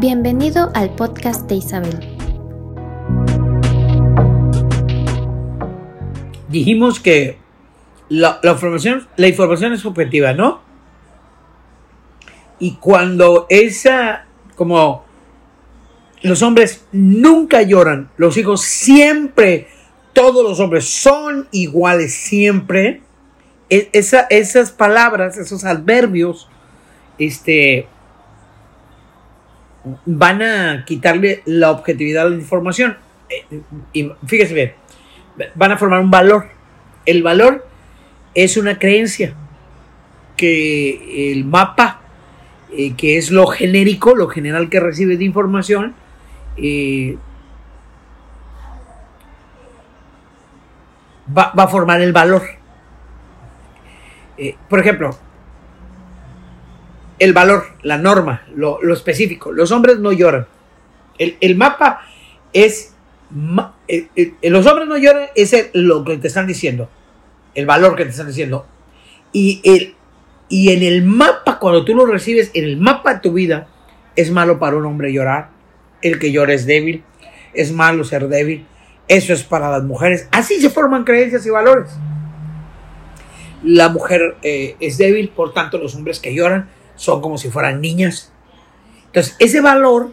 Bienvenido al podcast de Isabel. Dijimos que la, información, la información es subjetiva, ¿no? Y cuando esa, como los hombres nunca lloran, los hijos siempre, todos los hombres son iguales siempre, e, esas palabras, esos adverbios, este, van a quitarle la objetividad a la información. Eh, y fíjese bien, van a formar un valor. El valor es una creencia que el mapa, eh, que es lo genérico, lo general que recibe de información, eh, va, a formar el valor. por ejemplo, el valor, la norma, lo, específico. Los hombres no lloran. El, mapa es... los hombres no lloran es lo que te están diciendo. El valor que te están diciendo. Y, el, y en el mapa, cuando tú lo recibes, en el mapa de tu vida, es malo para un hombre llorar. El que llora es débil. Es malo ser débil. Eso es para las mujeres. Así se forman creencias y valores. La mujer eh, es débil, por tanto los hombres que lloran son como si fueran niñas. Entonces, ese valor,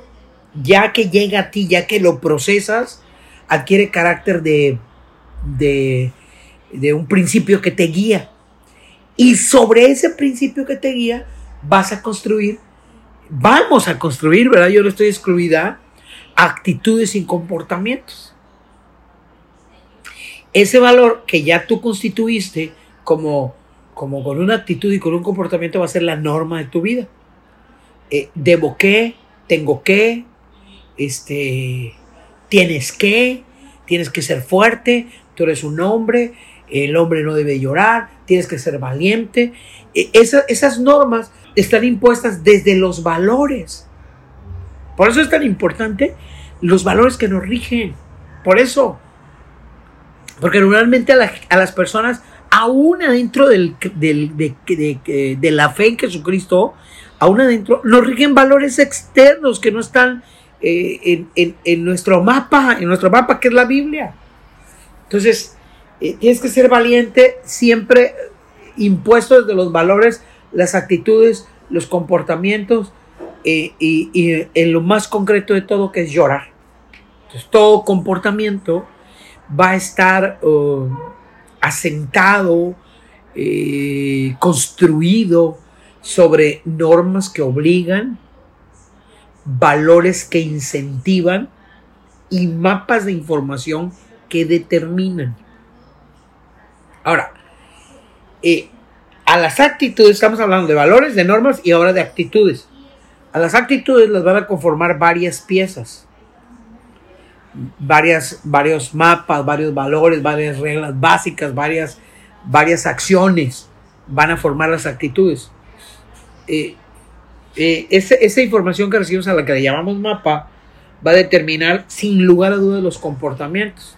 ya que llega a ti, ya que lo procesas, adquiere carácter de, de, de un principio que te guía. Y sobre ese principio que te guía, vas a construir, vamos a construir, ¿verdad? Yo no estoy excluida, actitudes y comportamientos. Ese valor que ya tú constituiste como como con una actitud y con un comportamiento va a ser la norma de tu vida. Eh, debo que, tengo que, este, tienes que, tienes que ser fuerte, tú eres un hombre, el hombre no debe llorar, tienes que ser valiente. E, esas normas están impuestas desde los valores. Por eso es tan importante los valores que nos rigen. Por eso. Porque normalmente a las personas aún adentro del, de, la fe en Jesucristo, aún adentro, nos rigen valores externos que no están eh, en, nuestro mapa, en nuestro mapa que es la Biblia. Entonces, eh, tienes que ser valiente, siempre impuesto desde los valores, las actitudes, los comportamientos eh, y, en lo más concreto de todo que es llorar. Entonces, todo comportamiento va a estar... Uh, asentado, eh, construido sobre normas que obligan, valores que incentivan y mapas de información que determinan. Ahora, eh, a las actitudes, estamos hablando de valores, de normas y ahora de actitudes. A las actitudes las van a conformar varias piezas varias, varios mapas, varios valores, varias reglas básicas, varias, varias acciones van a formar las actitudes. Eh, eh, esa, información que recibimos a la que le llamamos mapa va a determinar sin lugar a dudas los comportamientos.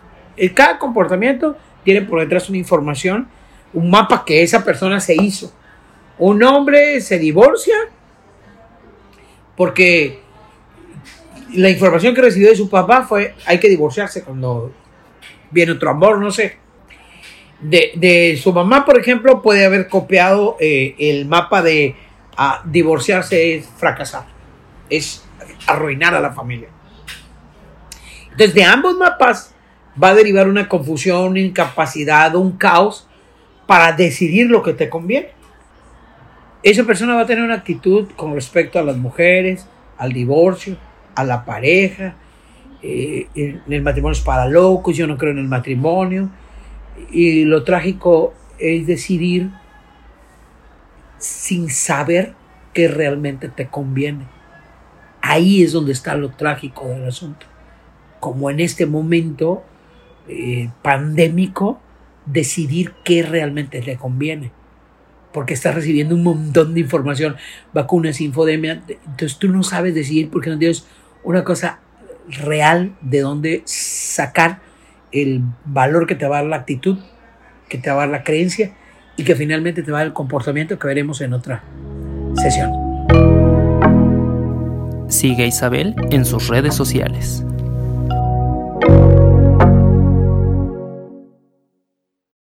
cada comportamiento tiene por detrás una información, un mapa que esa persona se hizo. Un hombre se divorcia porque la información que recibió de su papá fue hay que divorciarse cuando viene otro amor, no sé. De, su mamá, por ejemplo, puede haber copiado eh, el mapa de ah, divorciarse es fracasar, es arruinar a la familia. Entonces, de ambos mapas va a derivar una confusión, una incapacidad, un caos para decidir lo que te conviene. Esa persona va a tener una actitud con respecto a las mujeres, al divorcio, a la pareja. Eh, el matrimonio es para locos, yo no creo en el matrimonio. Y lo trágico es decidir sin saber que realmente te conviene. Ahí es donde está lo trágico del asunto. Como en este momento eh, pandémico, decidir qué realmente te conviene. Porque estás recibiendo un montón de información, vacunas, infodemia. Entonces tú no sabes decidir porque no tienes una cosa real de dónde sacar el valor que te va a dar la actitud, que te va a dar la creencia y que finalmente te va a dar el comportamiento que veremos en otra sesión. Sigue a Isabel en sus redes sociales.